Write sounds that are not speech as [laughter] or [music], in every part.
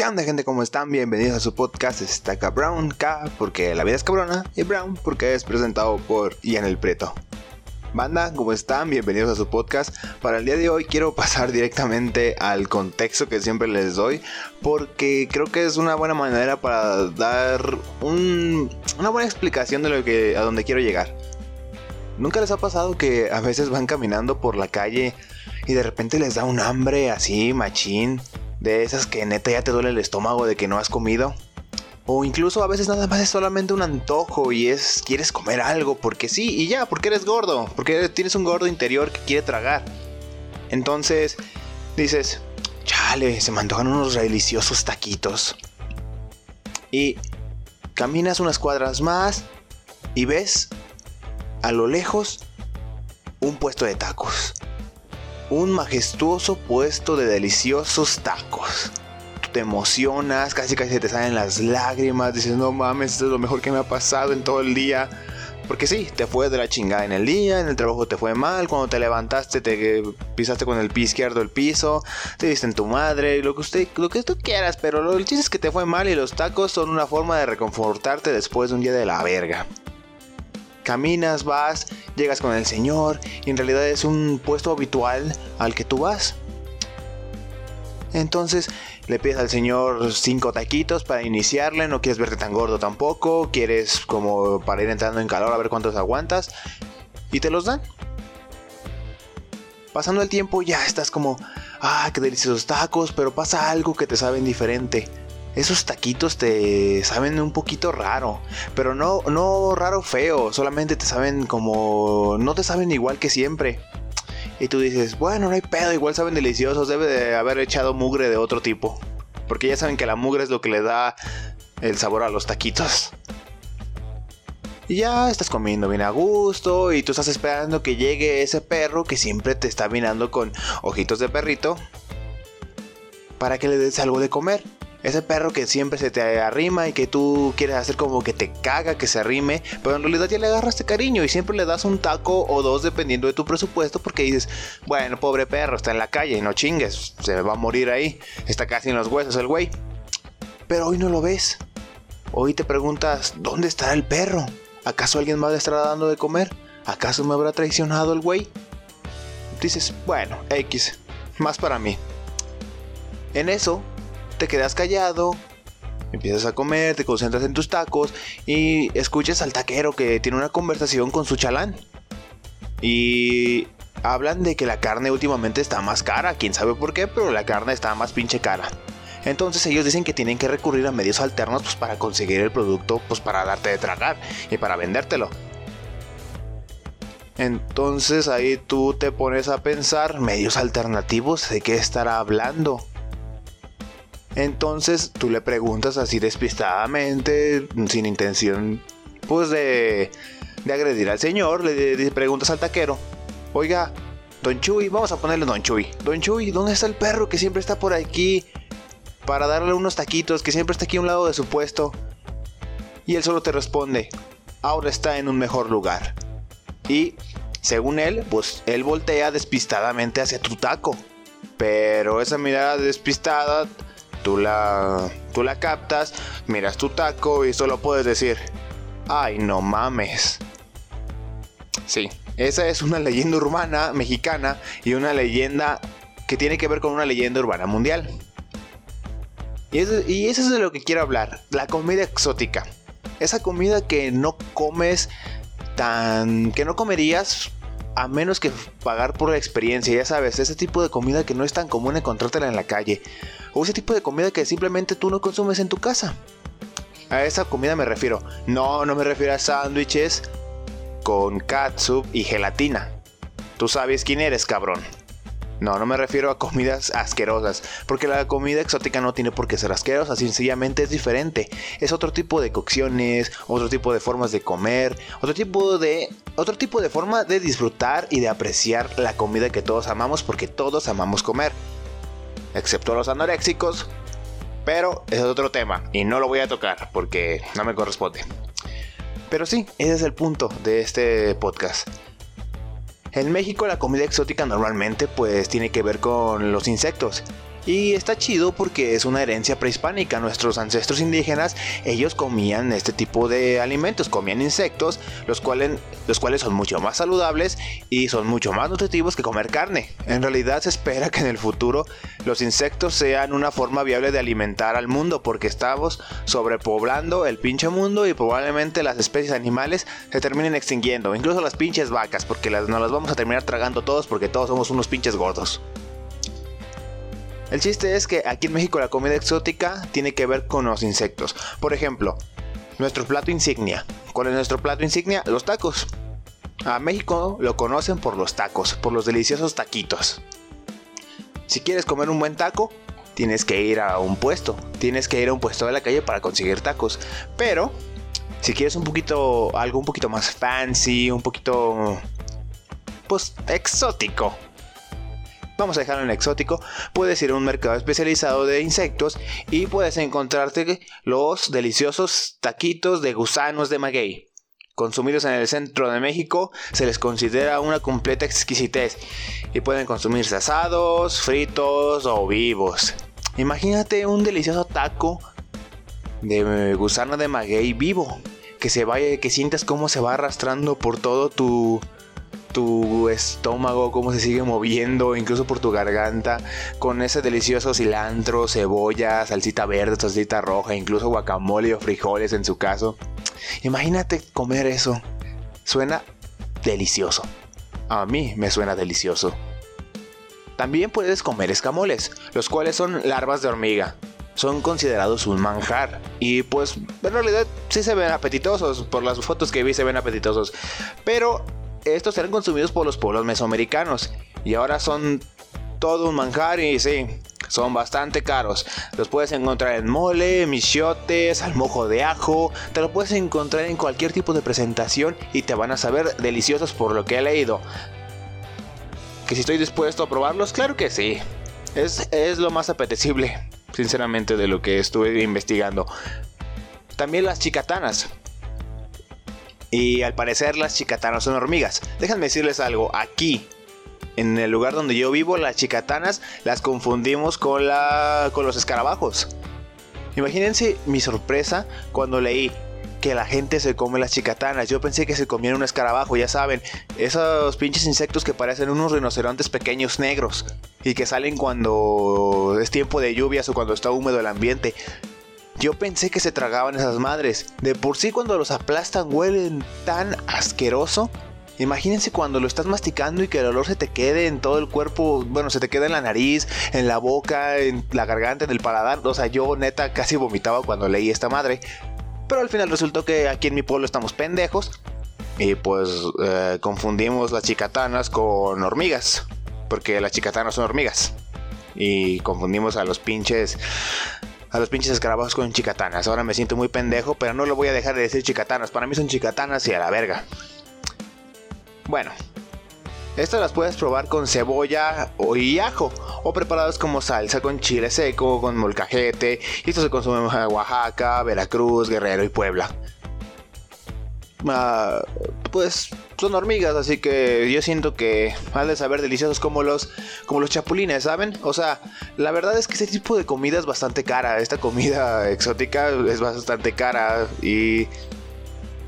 ¿Qué onda gente? ¿Cómo están? Bienvenidos a su podcast Staca Brown K porque la vida es cabrona y Brown porque es presentado por Ian el Preto. Banda, ¿cómo están? Bienvenidos a su podcast. Para el día de hoy quiero [laughs] pasar directamente al contexto que siempre les doy porque creo que es una buena manera para dar una buena explicación de lo que a donde quiero llegar. ¿Nunca les ha pasado que a veces van caminando por la calle y de repente les da un hambre así, machín? De esas que neta ya te duele el estómago de que no has comido. O incluso a veces nada más es solamente un antojo y es quieres comer algo porque sí y ya, porque eres gordo, porque tienes un gordo interior que quiere tragar. Entonces dices, chale, se me antojan unos deliciosos taquitos. Y caminas unas cuadras más y ves a lo lejos un puesto de tacos un majestuoso puesto de deliciosos tacos. Tú te emocionas, casi casi te salen las lágrimas, dices, no mames, esto es lo mejor que me ha pasado en todo el día. Porque sí, te fue de la chingada en el día, en el trabajo te fue mal, cuando te levantaste te pisaste con el pie izquierdo el piso, te diste en tu madre, lo que usted, lo que tú quieras, pero lo, el chiste es que te fue mal y los tacos son una forma de reconfortarte después de un día de la verga. Caminas, vas, llegas con el Señor y en realidad es un puesto habitual al que tú vas. Entonces le pides al Señor cinco taquitos para iniciarle, no quieres verte tan gordo tampoco, quieres como para ir entrando en calor a ver cuántos aguantas y te los dan. Pasando el tiempo ya estás como, ah, qué deliciosos tacos, pero pasa algo que te saben diferente esos taquitos te saben un poquito raro, pero no, no raro feo, solamente te saben como, no te saben igual que siempre. Y tú dices, bueno, no hay pedo, igual saben deliciosos, debe de haber echado mugre de otro tipo. Porque ya saben que la mugre es lo que le da el sabor a los taquitos. Y ya estás comiendo bien a gusto y tú estás esperando que llegue ese perro que siempre te está mirando con ojitos de perrito para que le des algo de comer. Ese perro que siempre se te arrima y que tú quieres hacer como que te caga que se arrime, pero en realidad ya le agarraste cariño y siempre le das un taco o dos dependiendo de tu presupuesto porque dices, bueno, pobre perro, está en la calle, no chingues, se va a morir ahí, está casi en los huesos el güey. Pero hoy no lo ves. Hoy te preguntas, ¿dónde estará el perro? ¿Acaso alguien más le estará dando de comer? ¿Acaso me habrá traicionado el güey? Dices, bueno, X, más para mí. En eso te quedas callado, empiezas a comer, te concentras en tus tacos y escuchas al taquero que tiene una conversación con su chalán. Y hablan de que la carne últimamente está más cara, quién sabe por qué, pero la carne está más pinche cara. Entonces ellos dicen que tienen que recurrir a medios alternos pues, para conseguir el producto, pues para darte de tragar y para vendértelo. Entonces ahí tú te pones a pensar medios alternativos de qué estará hablando. Entonces tú le preguntas así despistadamente, sin intención pues de, de agredir al señor, le, preguntas al taquero, oiga, Don Chuy, vamos a ponerle Don Chuy. Don Chuy, ¿dónde está el perro que siempre está por aquí para darle unos taquitos, que siempre está aquí a un lado de su puesto? Y él solo te responde, ahora está en un mejor lugar. Y, según él, pues él voltea despistadamente hacia tu taco. Pero esa mirada despistada Tú la, tú la captas, miras tu taco y solo puedes decir, ay, no mames. Sí, esa es una leyenda urbana mexicana y una leyenda que tiene que ver con una leyenda urbana mundial. Y y eso es de lo que quiero hablar, la comida exótica. Esa comida que no comes tan... que no comerías a menos que pagar por la experiencia, ya sabes, ese tipo de comida que no es tan común encontrártela en la calle, o ese tipo de comida que simplemente tú no consumes en tu casa. A esa comida me refiero. No, no me refiero a sándwiches con katsup y gelatina. Tú sabes quién eres, cabrón. No, no me refiero a comidas asquerosas, porque la comida exótica no tiene por qué ser asquerosa, sencillamente es diferente. Es otro tipo de cocciones, otro tipo de formas de comer, otro tipo de otro tipo de forma de disfrutar y de apreciar la comida que todos amamos porque todos amamos comer, excepto los anoréxicos, pero es otro tema y no lo voy a tocar porque no me corresponde. Pero sí, ese es el punto de este podcast. En México la comida exótica normalmente pues tiene que ver con los insectos. Y está chido porque es una herencia prehispánica. Nuestros ancestros indígenas, ellos comían este tipo de alimentos, comían insectos, los cuales, los cuales son mucho más saludables y son mucho más nutritivos que comer carne. En realidad se espera que en el futuro los insectos sean una forma viable de alimentar al mundo porque estamos sobrepoblando el pinche mundo y probablemente las especies animales se terminen extinguiendo, incluso las pinches vacas, porque las, nos las vamos a terminar tragando todos porque todos somos unos pinches gordos. El chiste es que aquí en México la comida exótica tiene que ver con los insectos. Por ejemplo, nuestro plato insignia. ¿Cuál es nuestro plato insignia? Los tacos. A México lo conocen por los tacos, por los deliciosos taquitos. Si quieres comer un buen taco, tienes que ir a un puesto. Tienes que ir a un puesto de la calle para conseguir tacos. Pero, si quieres un poquito, algo un poquito más fancy, un poquito, pues, exótico, vamos a dejarlo en exótico, puedes ir a un mercado especializado de insectos y puedes encontrarte los deliciosos taquitos de gusanos de maguey. Consumidos en el centro de México se les considera una completa exquisitez y pueden consumirse asados, fritos o vivos. Imagínate un delicioso taco de gusano de maguey vivo, que se vaya, que sientas cómo se va arrastrando por todo tu tu estómago, cómo se sigue moviendo, incluso por tu garganta, con ese delicioso cilantro, cebolla, salsita verde, salsita roja, incluso guacamole o frijoles en su caso. Imagínate comer eso. Suena delicioso. A mí me suena delicioso. También puedes comer escamoles, los cuales son larvas de hormiga. Son considerados un manjar. Y pues en realidad sí se ven apetitosos. Por las fotos que vi se ven apetitosos. Pero estos eran consumidos por los pueblos mesoamericanos y ahora son todo un manjar y sí, son bastante caros. Los puedes encontrar en mole, michiotes, al mojo de ajo, te lo puedes encontrar en cualquier tipo de presentación y te van a saber deliciosos por lo que he leído. ¿Que si estoy dispuesto a probarlos? Claro que sí. Es, es lo más apetecible, sinceramente, de lo que estuve investigando. También las chicatanas. Y al parecer las chicatanas son hormigas. Déjenme decirles algo, aquí en el lugar donde yo vivo, las chicatanas las confundimos con, la, con los escarabajos. Imagínense mi sorpresa cuando leí que la gente se come las chicatanas. Yo pensé que se comían un escarabajo, ya saben, esos pinches insectos que parecen unos rinocerontes pequeños negros y que salen cuando es tiempo de lluvias o cuando está húmedo el ambiente. Yo pensé que se tragaban esas madres. De por sí cuando los aplastan huelen tan asqueroso. Imagínense cuando lo estás masticando y que el olor se te quede en todo el cuerpo, bueno, se te queda en la nariz, en la boca, en la garganta, en el paladar. O sea, yo neta casi vomitaba cuando leí esta madre. Pero al final resultó que aquí en mi pueblo estamos pendejos. Y pues eh, confundimos las chicatanas con hormigas. Porque las chicatanas son hormigas. Y confundimos a los pinches a los pinches escarabajos con chicatanas. Ahora me siento muy pendejo, pero no lo voy a dejar de decir chicatanas. Para mí son chicatanas y a la verga. Bueno, estas las puedes probar con cebolla o y ajo o preparadas como salsa con chile seco, con molcajete. Y esto se consume en Oaxaca, Veracruz, Guerrero y Puebla. Ah, pues son hormigas, así que yo siento que han de saber deliciosos como los, como los chapulines, ¿saben? O sea, la verdad es que este tipo de comida es bastante cara. Esta comida [laughs] exótica es bastante cara y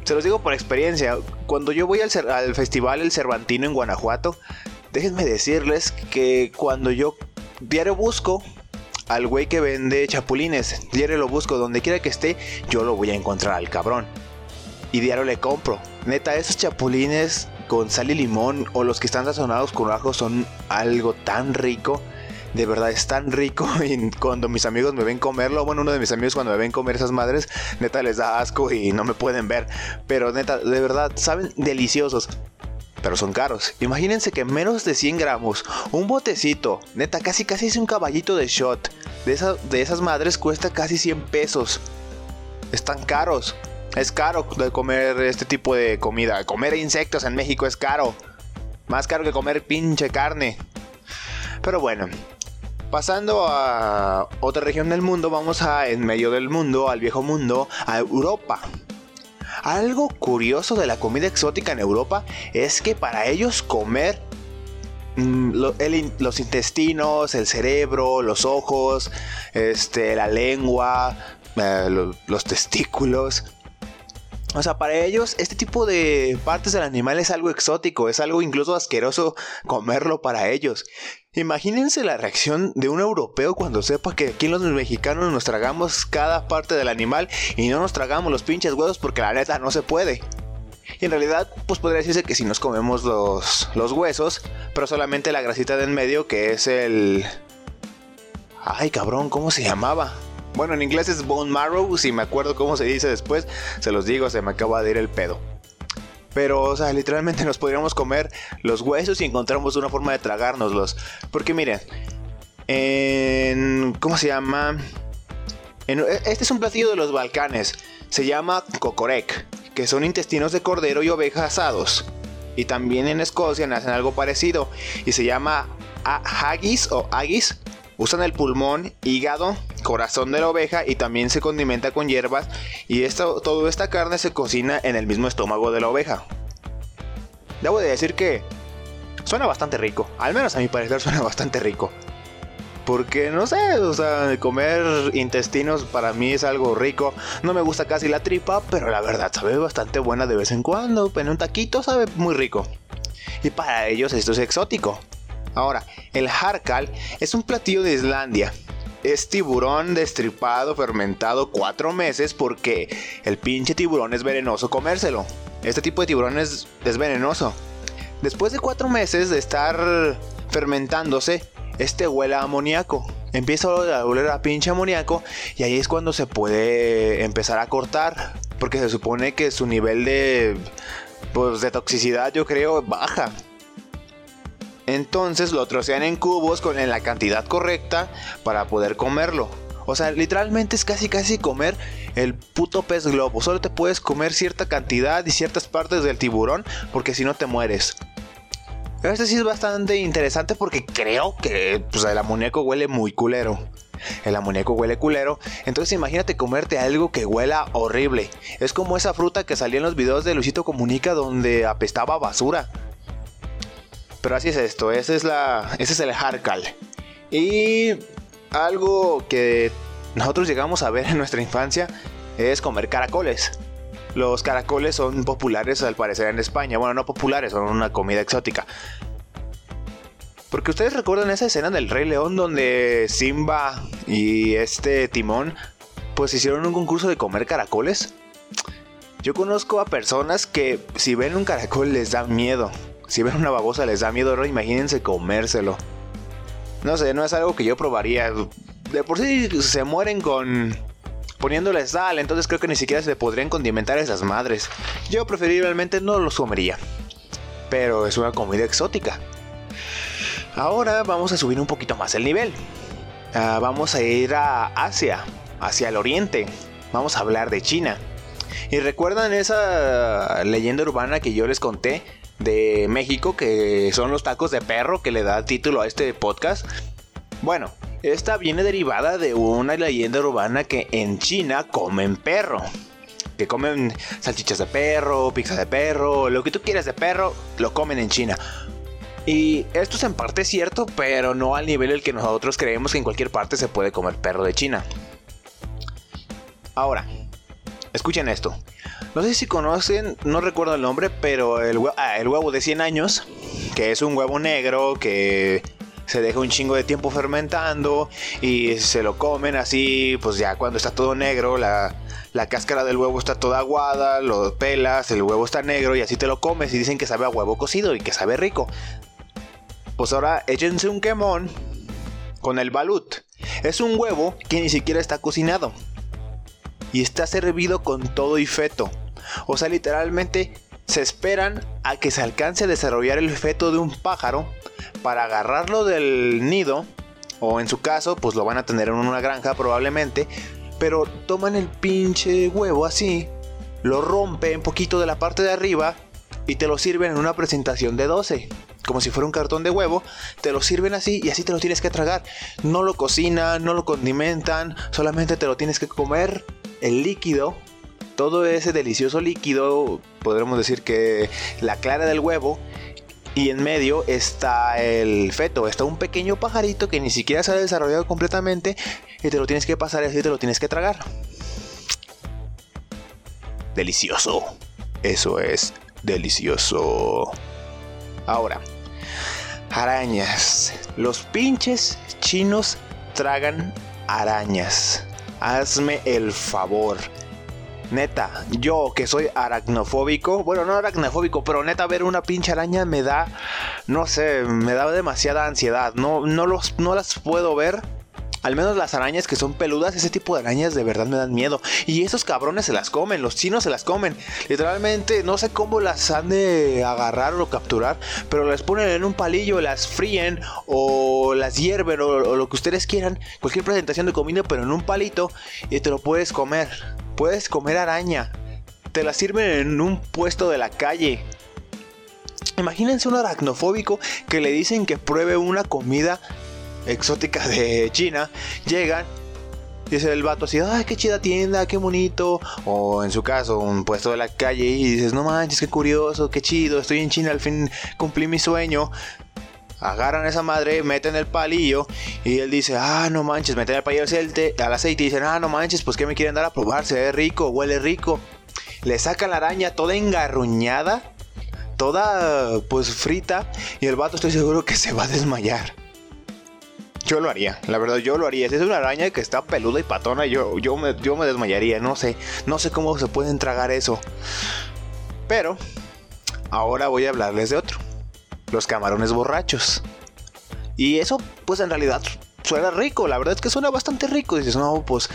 se los digo por experiencia. Cuando yo voy al, al festival El Cervantino en Guanajuato, déjenme decirles que cuando yo diario busco al güey que vende chapulines, diario lo busco donde quiera que esté, yo lo voy a encontrar al cabrón y diario le compro. Neta, esos chapulines con sal y limón o los que están sazonados con ajo son algo tan rico. De verdad es tan rico [laughs] y cuando mis amigos me ven comerlo, bueno, uno de mis amigos cuando me ven comer esas madres, neta les da asco y no me pueden ver. Pero neta, de verdad, saben deliciosos. Pero son caros. Imagínense que menos de 100 gramos, un botecito, neta, casi casi es un caballito de shot. De, de esas madres cuesta casi 100 pesos. Están caros. Es caro de comer este tipo de comida. Comer insectos en México es caro. Más caro que comer pinche carne. Pero bueno, pasando a otra región del mundo, vamos a en medio del mundo, al viejo mundo, a Europa. Algo curioso de la comida exótica en Europa es que para ellos comer mm, los intestinos, el cerebro, los ojos, este, la lengua, eh, los testículos. O sea, para ellos este tipo de partes del animal es algo exótico, es algo incluso asqueroso comerlo para ellos. Imagínense la reacción de un europeo cuando sepa que aquí los mexicanos nos tragamos cada parte del animal y no nos tragamos los pinches huevos porque la neta no se puede. Y en realidad, pues podría decirse que si nos comemos los, los huesos, pero solamente la grasita de en medio que es el... Ay cabrón, ¿cómo se llamaba? Bueno, en inglés es bone marrow, si me acuerdo cómo se dice después, se los digo, se me acaba de ir el pedo. Pero, o sea, literalmente [laughs] nos podríamos comer los huesos y encontramos una forma de tragárnoslos. Porque miren, en... ¿Cómo se llama? En, este es un platillo de los Balcanes. Se llama kokorek, que son intestinos de cordero y oveja asados. Y también en Escocia hacen algo parecido. Y se llama haggis o haggis, Usan el pulmón, hígado, corazón de la oveja y también se condimenta con hierbas y esto, toda esta carne se cocina en el mismo estómago de la oveja. Debo de decir que suena bastante rico, al menos a mi parecer suena [laughs] bastante rico. Porque no sé, o sea, comer intestinos para mí es algo rico. No me gusta casi la tripa, pero la verdad sabe bastante buena de vez en cuando. En un taquito sabe muy rico. Y para ellos esto es exótico. Ahora, el harkal es un platillo de Islandia. Es tiburón destripado, fermentado cuatro meses porque el pinche tiburón es venenoso comérselo. Este tipo de tiburón es, venenoso. Después de cuatro meses de estar fermentándose, este huele a amoníaco. Empieza a oler a pinche amoníaco y ahí es cuando se puede empezar a cortar. Porque se supone que su nivel de, pues, de toxicidad yo creo baja. Entonces lo trocean en cubos con la cantidad correcta para poder comerlo. O sea, literalmente es casi casi comer el puto pez globo. Solo te puedes comer cierta cantidad y ciertas partes del tiburón porque si no te mueres. Este sí es bastante interesante porque creo que pues, el amoníaco huele muy culero. El amoníaco huele culero. Entonces imagínate comerte algo que huela horrible. Es como esa fruta que salía en los videos de Luisito Comunica donde apestaba basura. Pero así es esto, ese es, la, ese es el Harkal. Y algo que nosotros llegamos a ver en nuestra infancia es comer caracoles. Los caracoles son populares al parecer en España. Bueno, no populares, son una comida exótica. Porque ustedes recuerdan esa escena del Rey León donde Simba y este Timón pues hicieron un concurso de comer caracoles. Yo conozco a personas que si ven un caracol les da miedo. Si ven una babosa les da miedo, ¿no? imagínense comérselo. No sé, no es algo que yo probaría. De por sí se mueren con poniéndoles sal, entonces creo que ni siquiera se podrían condimentar esas madres. Yo preferiblemente no los comería. Pero es una comida exótica. Ahora vamos a subir un poquito más el nivel. Ah, vamos a ir a Asia, hacia el oriente. Vamos a hablar de China. ¿Y recuerdan esa leyenda urbana que yo les conté de México, que son los tacos de perro que le da título a este podcast. Bueno, esta viene derivada de una leyenda urbana que en China comen perro. Que comen salchichas de perro, pizza de perro, lo que tú quieras de perro, lo comen en China. Y esto es en parte cierto, pero no al nivel el que nosotros creemos que en cualquier parte se puede comer perro de China. Ahora, escuchen esto. No sé si conocen, no recuerdo el nombre, pero el, ah, huevo de 100 años, que es un huevo negro que se deja un chingo de tiempo fermentando y se lo comen así, pues ya cuando está todo negro, la, la, cáscara del huevo está toda aguada, lo pelas, el huevo está negro y así te lo comes y dicen que sabe a huevo cocido y que sabe rico. Pues ahora échense un quemón con el balut. Es un huevo que ni siquiera está cocinado. Y está servido con todo y feto. O sea, literalmente se esperan a que se alcance a desarrollar el feto de un pájaro para agarrarlo del nido. O en su caso, pues lo van a tener en una granja probablemente. Pero toman el pinche huevo así, lo rompen un poquito de la parte de arriba y te lo sirven en una presentación de 12 como si fuera un cartón de huevo, te lo sirven así y así te lo tienes que tragar. No lo cocinan, no lo condimentan, solamente te lo tienes que comer el líquido todo ese delicioso líquido, podremos decir que la clara del huevo, y en medio está el feto, está un pequeño pajarito que ni siquiera se ha desarrollado completamente y te lo tienes que pasar así te lo tienes que tragar. Delicioso. Eso es delicioso. Ahora, arañas. Los pinches chinos tragan arañas. Hazme el favor. Neta, yo que soy aracnofóbico, bueno, no aracnofóbico, pero neta ver una pinche araña me da, no sé, me da demasiada ansiedad. No, no, los, no las puedo ver al menos las arañas que son peludas, ese tipo de arañas de verdad me dan miedo. Y esos cabrones se las comen, los chinos se las comen. Literalmente, no sé cómo las han de agarrar o capturar, pero las ponen en un palillo, las fríen o las hierven o, o lo que ustedes quieran. Cualquier presentación de comida, pero en un palito y te lo puedes comer. Puedes comer araña. Te la sirven en un puesto de la calle. Imagínense un aracnofóbico que le dicen que pruebe una comida exótica de China, llegan dice el vato así, ay, qué chida tienda, qué bonito. O en su caso, un puesto de la calle y dices, no manches, qué curioso, qué chido, estoy en China, al fin cumplí mi sueño. Agarran a esa madre, meten el palillo y él dice, ah, no manches, meten el palillo al aceite, y dicen, ah, no manches, pues que me quieren dar a probar, se ve rico, huele rico. Le sacan la araña toda engarruñada, toda pues frita y el vato estoy seguro que se va a desmayar. Yo lo haría, la verdad, yo lo haría. Si es una araña que está peluda y patona, yo, yo, me, yo me desmayaría. No sé, no sé cómo se pueden tragar eso. Pero, ahora voy a hablarles de otro. Los camarones borrachos. Y eso, pues en realidad suena rico. La verdad es que suena bastante rico. Dices, no, pues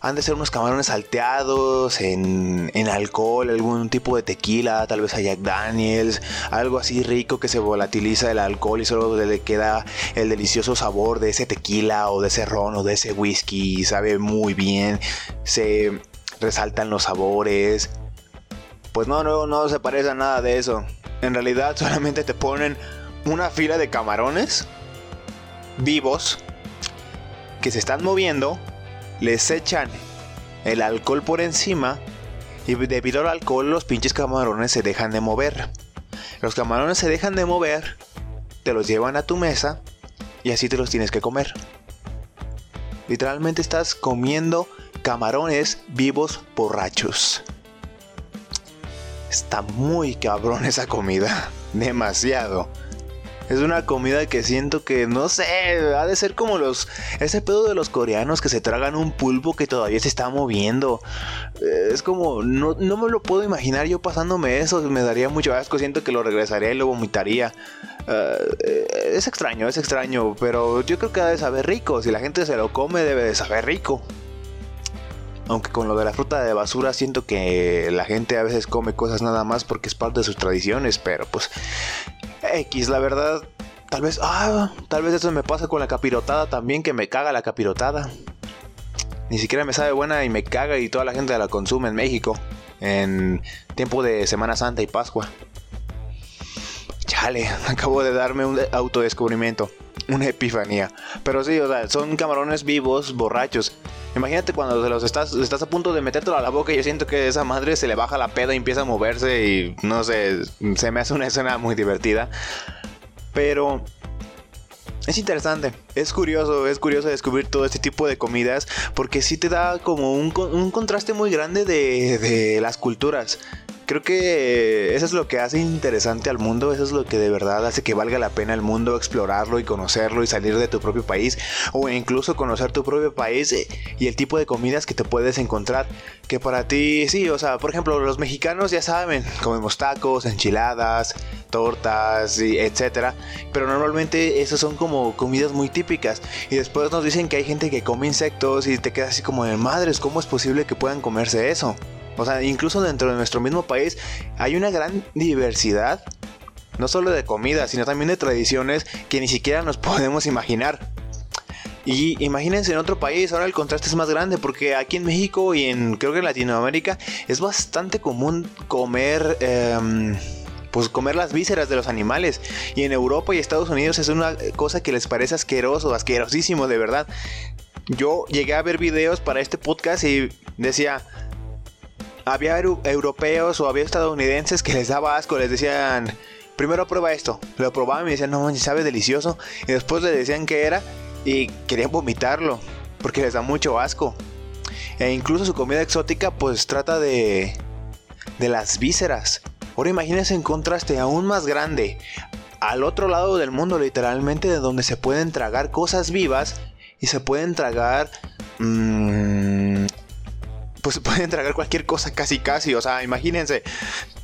han de ser unos camarones salteados en, alcohol, algún tipo de tequila, tal vez a Jack Daniels, algo así rico que se volatiliza el alcohol y solo le queda el delicioso sabor de ese tequila o de ese ron o de ese whisky, sabe muy bien, se resaltan los sabores. Pues no, no, no se parece a nada de eso. En realidad solamente te ponen una fila de camarones vivos que se están moviendo les echan el alcohol por encima y debido al alcohol los pinches camarones se dejan de mover. Los camarones se dejan de mover, te los llevan a tu mesa y así te los tienes que comer. Literalmente estás comiendo camarones vivos borrachos. Está muy cabrón esa comida. [laughs] Demasiado. Es una comida que siento que, no sé, ha de ser como los... Ese pedo de los coreanos que se tragan un pulpo que todavía se está moviendo. Eh, es como, no, me lo puedo imaginar yo pasándome eso, me daría mucho asco, siento que lo regresaría y lo vomitaría. Eh, es extraño, es extraño, pero yo creo que ha de saber rico. Si la gente se lo come, debe de saber rico. Aunque con lo de la fruta de basura siento que la gente a veces come cosas nada más porque es parte de sus tradiciones, pero pues X, la verdad, tal vez, ah, tal vez eso me pasa con la capirotada también, que me caga la capirotada. Ni siquiera me sabe buena y me caga y toda la gente la consume en México en tiempo de Semana Santa y Pascua. Chale, [laughs] acabo de darme un autodescubrimiento, una epifanía. Pero sí, o sea, son camarones vivos, borrachos. Imagínate cuando los estás, estás a punto de metértelo a la boca y yo siento que esa madre se le baja la peda y empieza a moverse y no sé, se me hace una [laughs] escena muy divertida. Pero es interesante, es curioso, es curioso descubrir todo este tipo de comidas porque sí te da como un, un contraste muy grande de, de las culturas. Creo que eso es lo que hace interesante al mundo, eso es lo que de verdad hace que valga la pena el mundo explorarlo y conocerlo y salir de tu propio país o incluso conocer tu propio país eh, y el tipo de comidas que te puedes encontrar que para ti, sí, o sea, por ejemplo, los mexicanos ya saben, comemos tacos, enchiladas, tortas, etcétera, pero normalmente esas son como comidas muy típicas y después nos dicen que hay gente que come insectos y te quedas así como de madres, ¿cómo es posible que puedan comerse eso? O sea, incluso dentro de nuestro mismo país hay una gran diversidad, no solo de comida, sino también de tradiciones que ni siquiera nos [laughs] podemos imaginar. Y imagínense en otro país, ahora el contraste es más grande porque aquí en México y en creo que en Latinoamérica es bastante común comer em, pues comer las vísceras de los animales. Y en Europa y Estados Unidos es una cosa que les parece asqueroso, asquerosísimo de verdad. Yo llegué a ver videos para este podcast y decía, había europeos o había estadounidenses que les daba asco, les decían, primero prueba esto. Lo probaba y me decían, no, sabe delicioso. Y después le decían que era y querían vomitarlo porque les da mucho asco. E incluso su comida exótica pues trata de de las vísceras. Ahora imagínense en contraste aún más grande, al otro lado del mundo literalmente, de donde se pueden tragar cosas vivas y se pueden tragar... Mmm, pues [laughs] pueden tragar cualquier cosa casi casi, o sea, imagínense,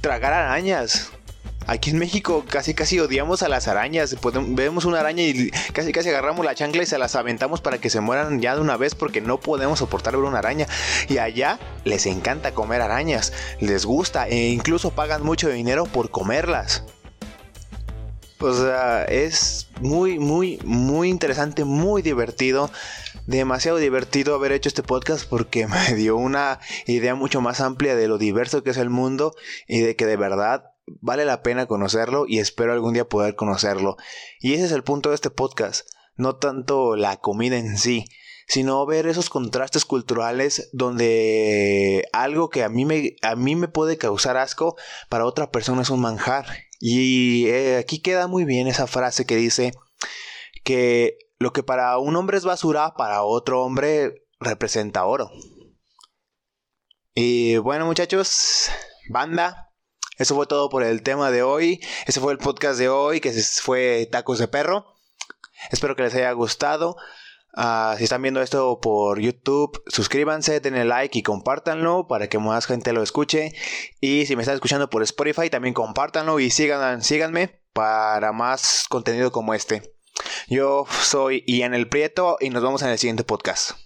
tragar arañas. Aquí en México casi casi odiamos a las arañas. vemos una araña y casi casi agarramos la chancla y se las aventamos para que se mueran ya de una vez porque no podemos soportar ver una araña. Y allá les encanta comer arañas, les gusta e incluso pagan mucho dinero por comerlas. O sea, es muy, muy, muy interesante, muy divertido. Demasiado divertido haber hecho este podcast porque [laughs] me dio una idea mucho más amplia de lo diverso que es el mundo y de que de verdad vale la pena conocerlo y espero algún día poder conocerlo. Y ese es el punto de este podcast, no tanto la comida en sí, sino ver esos contrastes culturales donde algo que a mí me, a mí me puede causar asco, para otra persona es un manjar. Y eh, aquí queda muy bien esa frase que dice que lo que para un hombre es basura, para otro hombre representa oro. Y bueno muchachos, banda, eso fue todo por el tema de hoy. Ese fue el podcast de hoy, que fue Tacos de Perro. Espero que les haya gustado. Ah, si están viendo esto por YouTube, suscríbanse, denle like y compártanlo para que más gente lo escuche. Y si me están escuchando por Spotify, también compártanlo y síganme para más contenido como este. Yo soy Ian El Prieto y nos vemos en el siguiente podcast.